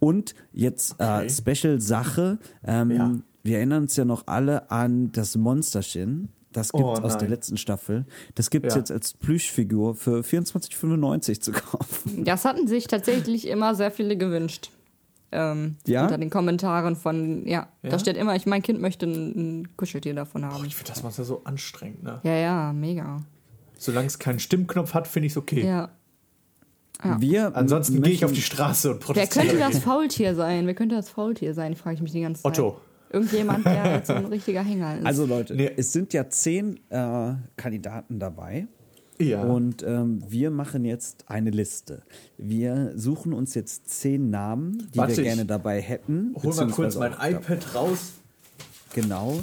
Und jetzt äh, Special Sache, ähm, Ja. wir erinnern uns ja noch alle an das Monsterchen. Das gibt Oh, es aus der letzten Staffel. Das gibt es Ja. jetzt als Plüschfigur für 24,95 zu kaufen. Das hatten sich tatsächlich immer sehr viele gewünscht. Ähm, Ja? Unter den Kommentaren von, ja, Ja? da steht immer, ich, mein Kind möchte ein, ein Kuscheltier davon haben. Ich finde das Monster so anstrengend, ne? Ja, ja, mega. Solange es keinen Stimmknopf hat, finde ich es okay. Ja. Ja. Wir Ansonsten gehe ich auf die Straße und Wer protestiere. könnte das. Faultier sein? Wer könnte das Faultier sein? Frage ich mich die ganze Zeit. Otto. Irgendjemand, der jetzt so ein richtiger Hänger ist. Also Leute, Nee. es sind ja zehn äh, Kandidaten dabei. Ja. Und ähm, wir machen jetzt eine Liste. Wir suchen uns jetzt zehn Namen, die Warte, wir gerne dabei hätten. Hol mal kurz mein iPad raus. Genau.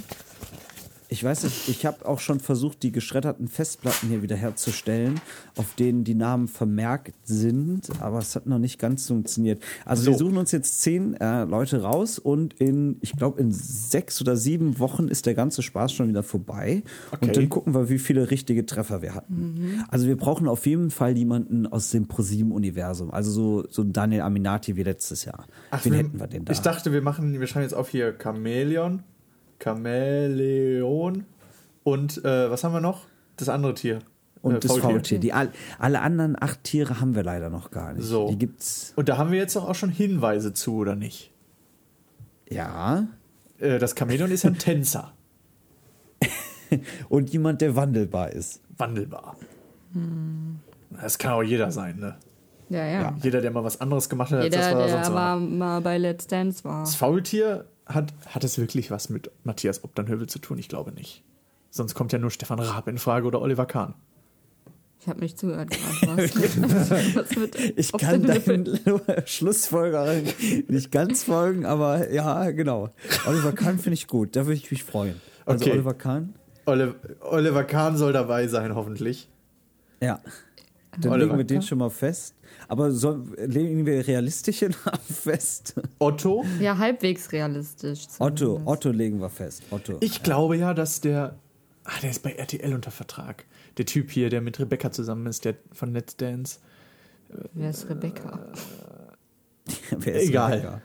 Ich weiß nicht, ich habe auch schon versucht, die geschredderten Festplatten hier wieder herzustellen, auf denen die Namen vermerkt sind, aber es hat noch nicht ganz funktioniert. Also So. wir suchen uns jetzt zehn äh, Leute raus und in, ich glaube, in sechs oder sieben Wochen ist der ganze Spaß schon wieder vorbei. Okay. Und dann gucken wir, wie viele richtige Treffer wir hatten. Also wir brauchen auf jeden Fall jemanden aus dem ProSieben-Universum, also so, so Daniel Aminati wie letztes Jahr. Wen hätten wir denn da? Ich dachte, wir machen, wir schreiben jetzt auf hier Chamäleon, Chamäleon und äh, was haben wir noch? Das andere Tier. Und Äh, das Faultier. Die, all, alle anderen acht Tiere haben wir leider noch gar nicht. So. Die gibt's. Und da haben wir jetzt doch auch schon Hinweise zu, oder nicht? Ja. Äh, das Chamäleon ist ja ein Tänzer. Und jemand, der wandelbar ist. Wandelbar. Das kann auch jeder sein, ne? ja, ja. Jeder, der mal was anderes gemacht hat, als Jeder, das, was er der sonst war war. mal bei Let's Dance war. Das Faultier hat, hat es wirklich was mit Matthias Obdernhövel zu tun? Ich glaube nicht. Sonst kommt ja nur Stefan Raab in Frage oder Oliver Kahn. Ich habe nicht zugehört. Was, was wird Ich kann deinen Schlussfolgerung nicht ganz folgen, aber ja, genau. Oliver Kahn finde ich gut. Da würde ich mich freuen. Also Okay. Oliver Kahn? Oli- Oliver Kahn soll dabei sein, hoffentlich. Ja. Dann Oliver legen wir den schon mal fest. Aber soll, legen wir realistische Namen fest? Otto? Ja, halbwegs realistisch. Otto, zumindest. Otto legen wir fest. Otto. Ich glaube ja, dass der. Ah, der ist bei RTL unter Vertrag. Der Typ hier, der mit Rebecca zusammen ist, der von Let's Dance. Wer ist Rebecca? Wer ist Egal. Rebecca?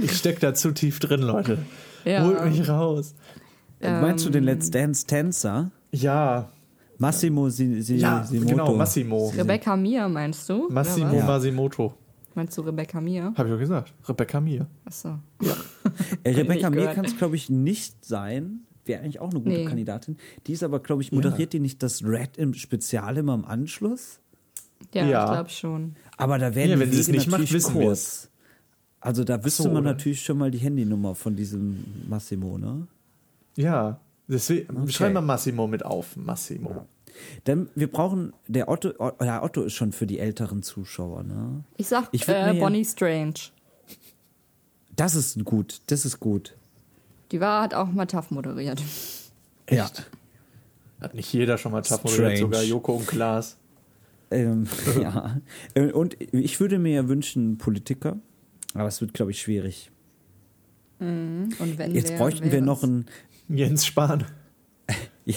Ich steck da zu tief drin, Leute. Ja. Holt mich raus. Meinst du den Let's Dance Tänzer? Ja, Massimo si, si, ja, Simoto. genau, Massimo. Rebecca Mir, meinst du? Massimo was? Masimoto. Meinst du Rebecca Mir? Hab ich doch gesagt. Rebecca Mir. Achso. Äh, Rebecca gehört. kann es, glaube ich, nicht sein. Wäre eigentlich auch eine gute Nee. Kandidatin. Die ist aber, glaube ich, moderiert die nicht das Red im Spezial immer im Anschluss? Ja, Ja. ich glaube schon. Aber da werden Ja, die wenn sie es Wege nicht macht, natürlich wissen wir kurz. Also da wüsste so, man oder? natürlich schon mal die Handynummer von diesem Massimo, ne? Ja. Deswegen Okay. schreiben wir Massimo mit auf. Massimo. Denn wir brauchen, der Otto, O- ja, Otto ist schon für die älteren Zuschauer, ne? Ich sag Ich äh, Bonnie Strange. Das ist gut, das ist gut. Die war, hat auch mal TAF moderiert. Ja. Hat nicht jeder schon mal tough Strange. moderiert, sogar Joko und Klaas. Ähm, ja. Äh, Und ich würde mir ja wünschen, Politiker, aber es wird, glaube ich, schwierig. Und wenn Jetzt bräuchten wir noch einen Jens Spahn.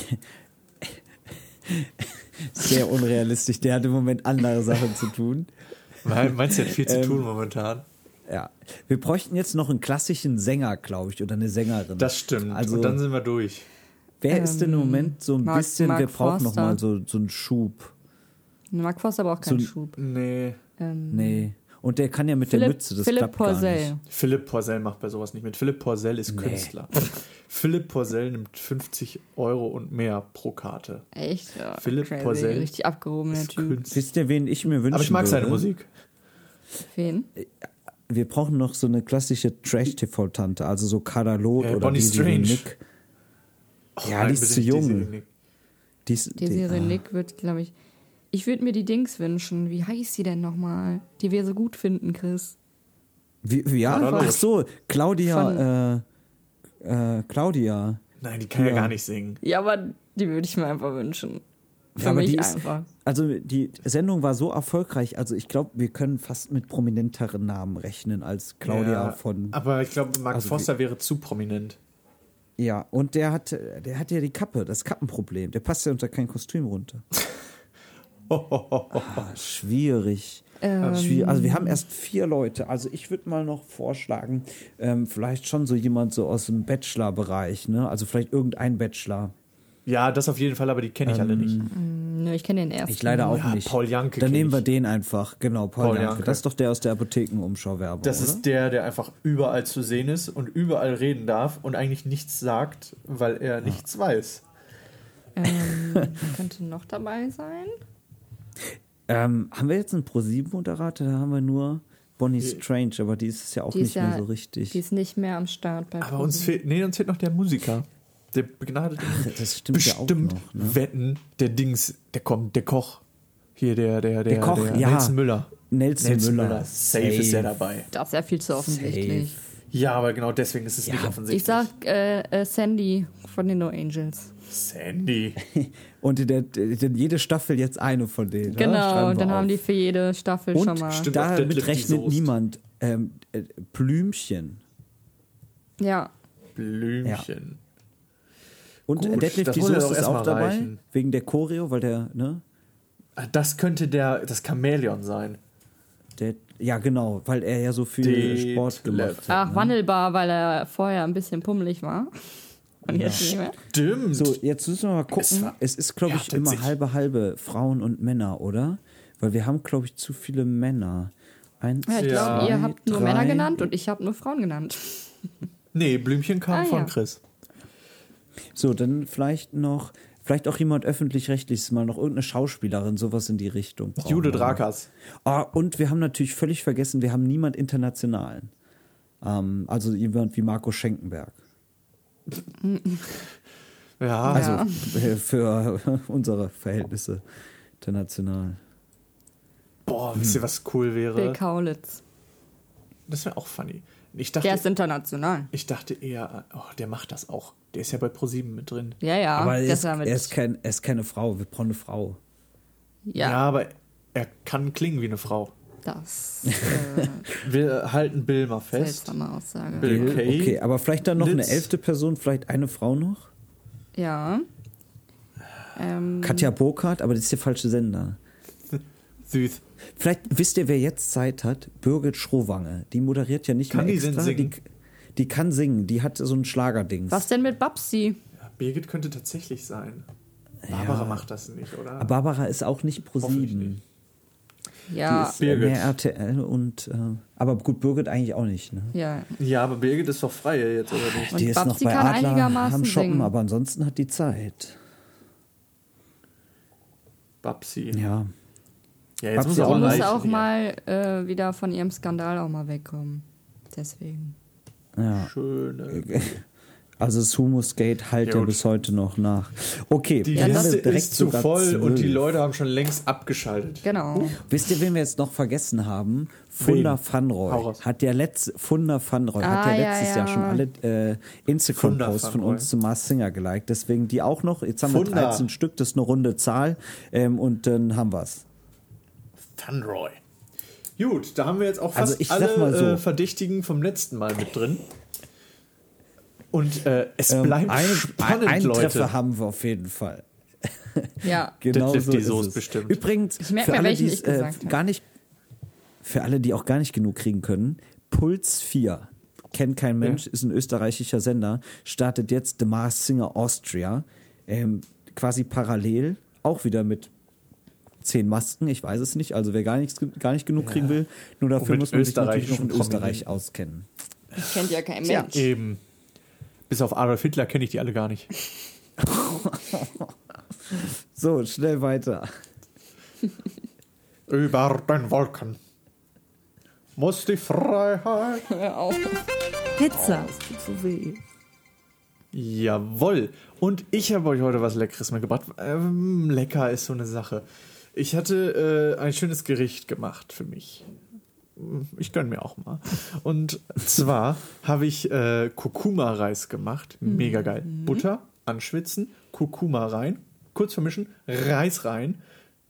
sehr unrealistisch, der hat im Moment andere Sachen zu tun. Meinst du, er hat viel zu Ähm, tun momentan? Ja. Wir bräuchten jetzt noch einen klassischen Sänger, glaube ich, oder eine Sängerin. Das stimmt. Also, Und dann sind wir durch. wer ist denn im Moment so ein Mark- bisschen, Mark wir brauchen noch Forster. mal so, so einen Schub. Mark Forster aber auch keinen So- Schub. Nee. Ähm, Nee. Und der kann ja mit der Philipp, Mütze, das Philipp klappt gar Porzell. nicht. Philipp Porzell macht bei sowas nicht mit. Philipp Porzell ist Nee. Künstler. Philipp Porzell nimmt 50 Euro und mehr pro Karte. Echt? Ja, Philipp crazy. Porzell Richtig abgehobener Ist Typ. Künstler. Wisst ihr, wen ich mir wünschen Aber ich mag seine würde? Musik. Wen? Wir brauchen noch so eine klassische Trash-TV-Tante, also so Kadalot Äh, oder Bonnie Strange. Nick. Oh, Ja, nein, die ist zu jung. Desiree Nick. Die ist, Die die, Serie ah. Nick wird, glaube ich. Ich würde mir die Dings wünschen. Wie heißt sie denn nochmal? Die wir so gut finden, Chris. Wie, wie, ja, ach so, Claudia, äh, äh, Claudia. Nein, die kann ja. Ja. gar nicht singen. Ja, aber die würde ich mir einfach wünschen. Für Ja, aber mich die ist, einfach. also die Sendung war so erfolgreich, also ich glaube, wir können fast mit prominenteren Namen rechnen als Claudia ja, von. Aber ich glaube, Mark Also Forster wäre zu prominent. Ja, und der hat, der hat ja die Kappe, das Kappenproblem. Der passt ja unter kein Kostüm runter. Ah, schwierig. Ähm, Schwierig. Also wir haben erst vier Leute. Also ich würde mal noch vorschlagen, ähm, vielleicht schon so jemand so aus dem Bachelor-Bereich, ne? Also vielleicht irgendein Bachelor. Ja, das auf jeden Fall, aber die kenne ich alle nicht. Nö, ich kenne den ersten. Ich leider auch Ja, nicht. Paul Janke Dann nehmen wir ich. den einfach. Genau, Paul, Paul Janke. Janke. Das ist doch der aus der Apothekenumschau-Werbung. Das oder? ist der, der einfach überall zu sehen ist und überall reden darf und eigentlich nichts sagt, weil er nichts weiß. Ähm, könnte noch dabei sein? Ähm, haben wir jetzt einen Pro7-Moderator? Da haben wir nur Bonnie Strange, aber die ist es ja auch Die nicht ja, mehr so richtig. Die ist nicht mehr am Start bei Aber uns fehlt, nee, uns fehlt noch der Musiker. Der begnadete. das stimmt ja auch Bestimmt noch, ne? wetten, der Dings, der kommt, der Koch. Hier, der, der, der, Der Koch, der ja. Nelson Müller. Nelson, Müller. Safe, ist er dabei. Das ist ja viel zu offensichtlich. Ja, aber genau deswegen ist es nicht offensichtlich. Ich sag äh, äh, Sandy von den No Angels. Sandy. Und in der, in jede Staffel jetzt eine von denen. Genau, ja? Schreiben und wir dann haben auf. die für jede Staffel Und schon mal. stimmt. damit rechnet niemand. Ähm, äh, Blümchen. Ja, Blümchen. Und Gut, Deadlift das die ja Soße ist erstmal auch dabei. reichen. Wegen der Choreo, weil der, ne? Das könnte der, das Chamäleon sein. Der, ja, genau, weil er ja so viel Detlef. Sport gemacht hat. ach, ne? wandelbar, weil er vorher ein bisschen pummelig war. Und jetzt nicht mehr. Stimmt. So, jetzt müssen wir mal gucken. Es war- Es ist, glaube ich, Ja, immer tatsächlich. halbe halbe Frauen und Männer, oder? Weil wir haben, glaube ich, zu viele Männer. Eins, Ja, ich Ja. glaube, ihr habt nur drei. Männer genannt und ich habe nur Frauen genannt. Nee, Blümchen kam Ah, von ja. Chris. So, dann vielleicht noch, vielleicht auch jemand öffentlich-rechtliches, mal noch irgendeine Schauspielerin, sowas in die Richtung. brauchen Jude. Drakas. Ah, und wir haben natürlich völlig vergessen, wir haben niemand Internationalen. Ähm, also jemand wie Marco Schenkenberg. Ja, Also Ja. äh, für unsere Verhältnisse international. boah, wisst ihr, was cool wäre? Bill Kaulitz. Das wäre auch funny. Ich Der dachte, ist international. ich dachte eher, oh, der macht das auch. Der ist ja bei ProSieben mit drin. Ja, ja. Aber er der ist, er, ist kein, er ist keine Frau, wir brauchen eine Frau. Ja. ja, aber er kann klingen wie eine Frau. das äh, Wir halten Bill mal fest. seltsame Aussage. Bill Kay. Okay, aber vielleicht dann noch eine Litz. elfte Person, vielleicht eine Frau noch? Ja. Ähm, Katja Burkhardt, aber das ist der falsche Sender. Süß. Vielleicht wisst ihr, wer jetzt Zeit hat? Birgit Schrowange. Die moderiert ja nicht Kann mehr die denn extra. singen? Die, die kann singen. Die hat so ein Schlagerdings. was denn mit Babsi? Ja, Birgit könnte tatsächlich sein. Barbara Ja. macht das nicht, oder? Aber Barbara ist auch nicht pro Hoffentlich sieben. nicht. Die Ja, ist Birgit. mehr RTL und. Äh, aber gut, Birgit eigentlich auch nicht. Ne? ja. Ja, aber Birgit ist doch frei jetzt, oder nicht? Und die ist noch Babsi bei kann Adler am Shoppen, singen. aber ansonsten hat die Zeit. Babsi. Ja. Ja, jetzt muss auch muss auch ja. mal äh, wieder von ihrem Skandal auch mal wegkommen. Deswegen. ja. Schöne. Also das Humusgate halt Ja, ja, bis heute noch nach. Okay, Die dann haben Liste wir ist zu voll und die zwölf. Leute haben schon längst abgeschaltet. Genau. Wisst ihr, wen wir jetzt noch vergessen haben? Funda Fanroy. Hat ja letzt, Funda Fanroy hat Ah, ja ja, letztes ja. Jahr schon alle äh, Instagram-Posts Funda von uns zu Mars Singer geliked. Deswegen die auch noch. Jetzt haben wir Funda. 13 Stück, das ist eine runde Zahl. Ähm, und dann haben wir's. Tanroy. Gut, da haben wir jetzt auch Also fast sag alle mal so. äh, Verdächtigen vom letzten Mal mit drin. Und äh, es Ähm, bleibt eine, spannend, einen Leute. Treffer haben wir auf jeden Fall. Ja. Genau so die ist Soße es. bestimmt. Übrigens, Ich merk für mir, alle, die ich es, äh, gar nicht, für alle, die auch gar nicht genug kriegen können, Puls 4, kennt kein Mensch, ist ein österreichischer Sender, startet jetzt The Mars Singer Austria, ähm, quasi parallel, auch wieder mit zehn Masken, ich weiß es nicht, also wer gar, nichts, gar nicht genug kriegen will, nur dafür muss man sich natürlich noch in Österreich auskennen. Ich kennt ja kein. Mensch. Eben. Bis auf Adolf Hitler kenne ich die alle gar nicht. So, schnell weiter. Über den Wolken muss die Freiheit. Hör auf. Pizza. Jawohl. Und ich habe euch heute was Leckeres mitgebracht. Ähm, lecker ist so eine Sache. Ich hatte äh, ein schönes Gericht gemacht für mich. Ich gönne mir auch mal. Und zwar habe ich äh, Kurkuma-Reis gemacht. Mega geil. Butter anschwitzen, Kurkuma rein, kurz vermischen, Reis rein,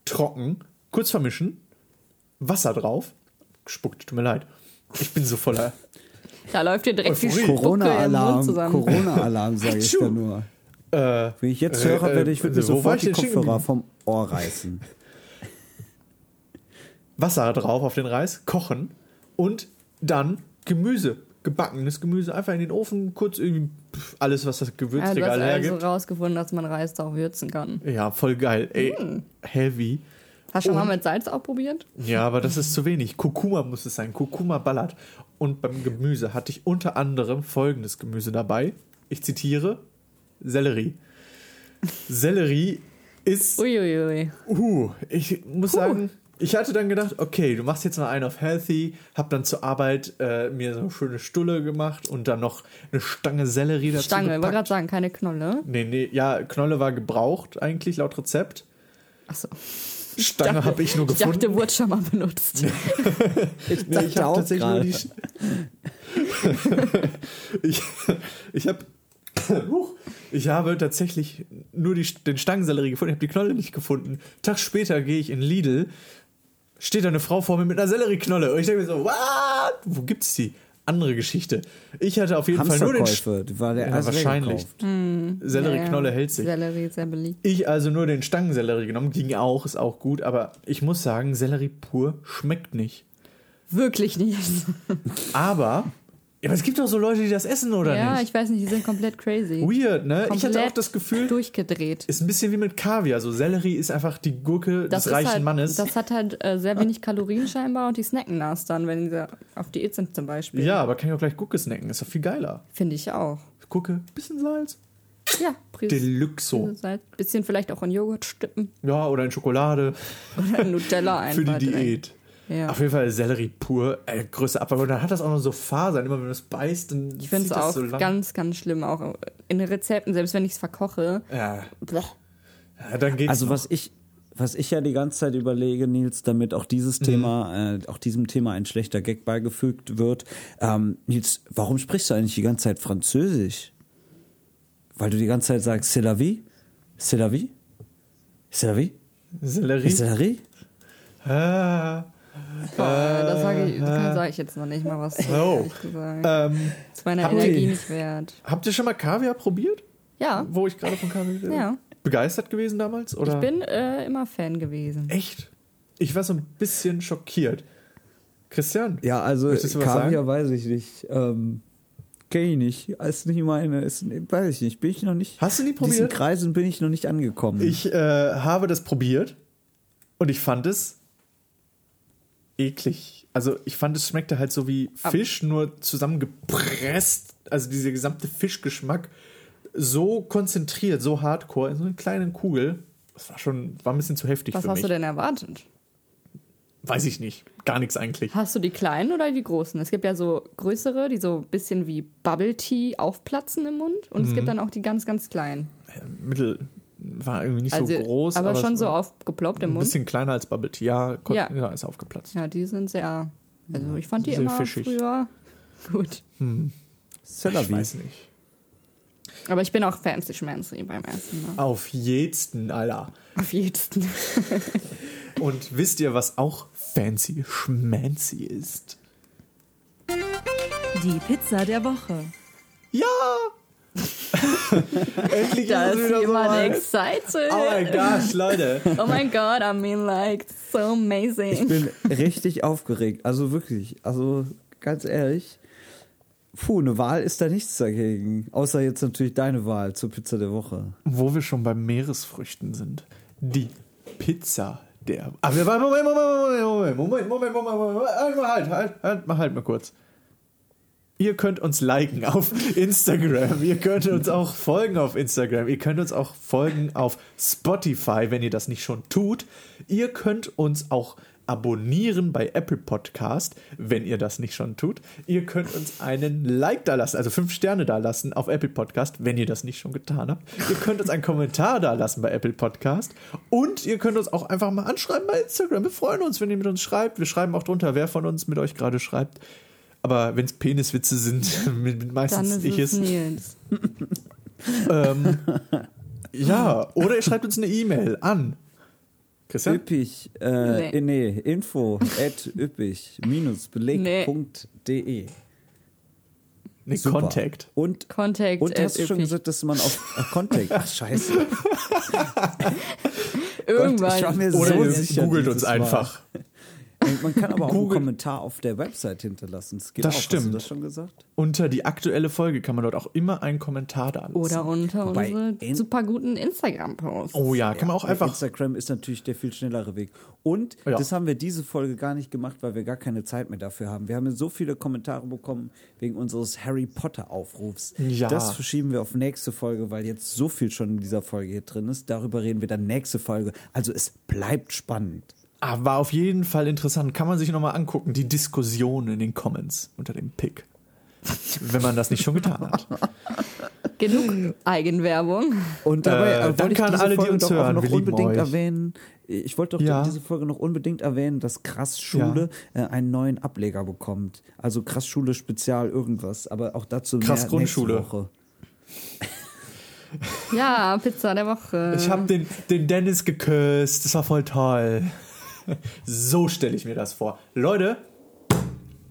trocken, kurz vermischen, Wasser drauf. Spuckt, tut mir leid. Ich bin so voller Da läuft dir direkt die Euphorie. Mund Corona-Alarm, zusammen. Corona-Alarm, sage ich da nur. Äh, Wenn ich jetzt Äh, höre, äh, werde ich wirklich wo war sofort ich die Kopfhörer vom Ohr reißen. Wasser drauf auf den Reis, kochen und dann Gemüse, gebackenes Gemüse, einfach in den Ofen, kurz irgendwie pff, alles, was das Ja, du hast Gewürzregal also hergibt. rausgefunden, dass man Reis da auch würzen kann. Ja, voll geil. Ey, heavy. Hast du schon mal mit Salz auch probiert? Ja, aber das ist zu wenig. Kurkuma muss es sein. Kurkuma ballert. Und beim Gemüse hatte ich unter anderem folgendes Gemüse dabei. Ich zitiere: Sellerie. Sellerie ist Uiuiui. Uh, ich muss sagen, ich hatte dann gedacht, okay, du machst jetzt mal einen auf Healthy, hab dann zur Arbeit äh, mir so eine schöne Stulle gemacht und dann noch eine Stange Sellerie dazu Stange, ich wollte gerade sagen, keine Knolle. Nee, nee, ja, Knolle war gebraucht eigentlich laut Rezept. Achso. Stange habe ich nur Ich gefunden. dachte, wurde schon mal benutzt. Ich Nee, ich habe tatsächlich nur die. ich ich habe. Ich habe tatsächlich nur die, den Stangensellerie gefunden. Ich habe die Knolle nicht gefunden. Tag später gehe ich in Lidl. Steht da eine Frau vor mir mit einer Sellerieknolle. Und ich denke mir so, what? Wo gibt's die? Andere Geschichte. Ich hatte auf jeden Fall nur den. Die war der Ja, wahrscheinlich. gekauft. Sellerieknolle Ja, ja. hält sich. Sellerie ist sehr beliebt. Ich also nur den Stangensellerie genommen. Ging auch, ist auch gut. Aber ich muss sagen, Sellerie pur schmeckt nicht. Wirklich nicht. Aber, ja, aber es gibt doch so Leute, die das essen, oder ja, nicht? ich weiß nicht, die sind komplett crazy. Weird, ne? ich hatte auch Komplett das Gefühl, Durchgedreht. ist ein bisschen wie mit Kaviar. So Sellerie ist einfach die Gurke Das, des reichen halt, Mannes. das hat halt äh, sehr wenig Kalorien scheinbar und die snacken das dann, wenn sie auf Diät sind zum Beispiel. ja, aber kann ich auch gleich Gurke snacken. Ist doch viel geiler. Finde ich auch. Gurke, bisschen Salz. Ja, Prise, Deluxo. Salz. Bisschen vielleicht auch in Joghurt stippen Ja, oder in Schokolade oder in Nutella einfach für die. Diät. Ja. Auf jeden Fall Sellerie pur, äh, größte Abfall. Und dann hat das auch noch so Fasern. Immer wenn du es beißt, dann Ich finde es auch so lang. ganz, ganz schlimm. Auch in den Rezepten, selbst wenn ich es verkoche. Ja, ja, dann geht's Also noch. was ich, was ich ja die ganze Zeit überlege, Nils, damit auch dieses Mhm. Thema, äh, auch diesem Thema ein schlechter Gag beigefügt wird. Ähm, Nils, warum sprichst du eigentlich die ganze Zeit Französisch? Weil du die ganze Zeit sagst, c'est la vie? C'est la vie? C'est la vie? Sellerie. C'est la vie? Ah, Boah, das sage ich, das sag ich jetzt noch nicht mal was. zu, Oh. ehrlich gesagt. ähm, Das ist meine habt ihr- Energie nicht wert. habt ihr schon mal Kaviar probiert? Ja, Wo ich gerade von Kaviar rede? Ja. Begeistert gewesen damals? Oder? ich bin äh, immer Fan gewesen. Echt? Ich war so ein bisschen schockiert. Christian? Ja, also Kaviar weiß ich nicht. Ähm, Kenn ich nicht. Ist nicht meine, ist, weiß ich nicht. Bin ich noch nicht. Hast du nie In diesen probiert? Kreisen bin ich noch nicht angekommen. Ich äh, habe das probiert und ich fand es eklig. Also ich fand es schmeckte halt so wie Fisch, nur zusammengepresst. Also dieser gesamte Fischgeschmack so konzentriert, so hardcore in so einer kleinen Kugel. Das war schon, war ein bisschen zu heftig Was für hast mich. du denn erwartet? Weiß ich nicht. Gar nichts eigentlich. Hast du die kleinen oder die großen? Es gibt ja so größere, die so ein bisschen wie Bubble Tea aufplatzen im Mund. Und Mhm. es gibt dann auch die ganz, ganz kleinen. Mittel war irgendwie nicht Also, so groß. aber, schon es so aufgeploppt im Ein Mund. bisschen kleiner als Bubble Tea. Ja, Ja. ja. ist aufgeplatzt. Ja, die sind sehr. Also ich fand die Sehr immer fischig. früher gut. La Ich weiß nicht. Aber ich bin auch fancy schmancy beim Essen. Ne? Auf jeden, Alter. Auf jeden. Und wisst ihr, was auch fancy schmancy ist. Die Pizza der Woche. Ja! Endlich Da ist es ist wieder jemand soweit. excited. Oh mein Gott, Leute. Oh mein Gott, I mean like so amazing. Ich bin richtig aufgeregt. Also wirklich. Also ganz ehrlich. Puh, eine Wahl ist da nichts dagegen. Außer jetzt natürlich deine Wahl zur Pizza der Woche. Wo wir schon bei Meeresfrüchten sind. Die Pizza der. Aber waren. Moment, Moment, Moment, Moment, Moment, Moment, Moment, Moment. Halt, halt, halt, halt mal kurz. Ihr könnt uns liken auf Instagram. Ihr könnt uns auch folgen auf Instagram. Ihr könnt uns auch folgen auf Spotify, wenn ihr das nicht schon tut. Ihr könnt uns auch abonnieren bei Apple Podcast, wenn ihr das nicht schon tut. Ihr könnt uns einen Like da lassen, also fünf Sterne da lassen auf Apple Podcast, wenn ihr das nicht schon getan habt. Ihr könnt uns einen Kommentar da lassen bei Apple Podcast und ihr könnt uns auch einfach mal anschreiben bei Instagram. Wir freuen uns, wenn ihr mit uns schreibt. Wir schreiben auch drunter, wer von uns mit euch gerade schreibt. Aber wenn es Peniswitze sind, mit, mit Dann meistens ist ich es. Nils. Ähm, ja, oder ihr schreibt uns eine E-Mail an. Christian? Üppig, äh, Nee. nee, info at üppig-beleg.de. Nee, Super. Contact. Und, Contact und hast du schon gesagt, dass man auf äh, Contact. Ach, scheiße. Irgendwann. ich war mir Oder so sicher googelt uns Mal. einfach. Und Man kann aber auch einen Kommentar auf der Website hinterlassen. Das, geht Das auch. Hast stimmt. du das schon gesagt? Unter die aktuelle Folge kann man dort auch immer einen Kommentar da lassen. Oder unter Wobei, unsere in- super guten Instagram-Posts. Oh ja, kann man auch einfach. Instagram ist natürlich der viel schnellere Weg. Und Ja. das haben wir diese Folge gar nicht gemacht, weil wir gar keine Zeit mehr dafür haben. Wir haben so viele Kommentare bekommen wegen unseres Harry Potter Aufrufs. Ja. Das verschieben wir auf nächste Folge, weil jetzt so viel schon in dieser Folge hier drin ist. Darüber reden wir dann nächste Folge. Also es bleibt spannend. Ah, war auf jeden Fall interessant. Kann man sich nochmal angucken, die Diskussion in den Comments unter dem Pick. Wenn man das nicht schon getan hat. Genug Eigenwerbung. Und dabei Äh, äh, wollte danke ich an diese alle, die Folge uns doch auch hören. noch Wir lieben unbedingt euch. erwähnen. Ich wollte doch Ja. diese Folge noch unbedingt erwähnen, dass Krass Schule äh, einen neuen Ableger bekommt. Also Krass Schule Spezial irgendwas, aber auch dazu Krass mehr Grundschule. nächste Woche. Ja, Pizza der Woche. Ich habe den, den Dennis geküsst. Das war voll toll. So stelle ich mir das vor. Leute,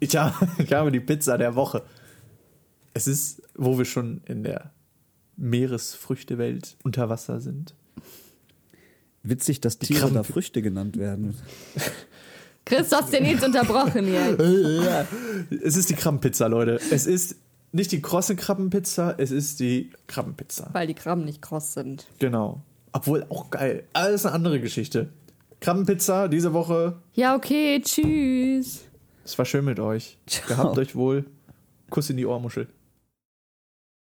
ich habe, ich habe die Pizza der Woche. Es ist, wo wir schon in der Meeresfrüchtewelt unter Wasser sind. Witzig, dass Tiere Krabben- da Früchte genannt werden. Chris, du hast den Nils unterbrochen hier. Es ist die Krabbenpizza, Leute. Es ist nicht die krosse Krabbenpizza, es ist die Krabbenpizza. Weil die Krabben nicht kross sind. Genau. Obwohl auch geil. Alles eine andere Geschichte. Krabbenpizza diese Woche. Ja, okay, tschüss. Es war schön mit euch. Gehabt euch wohl. Kuss in die Ohrmuschel.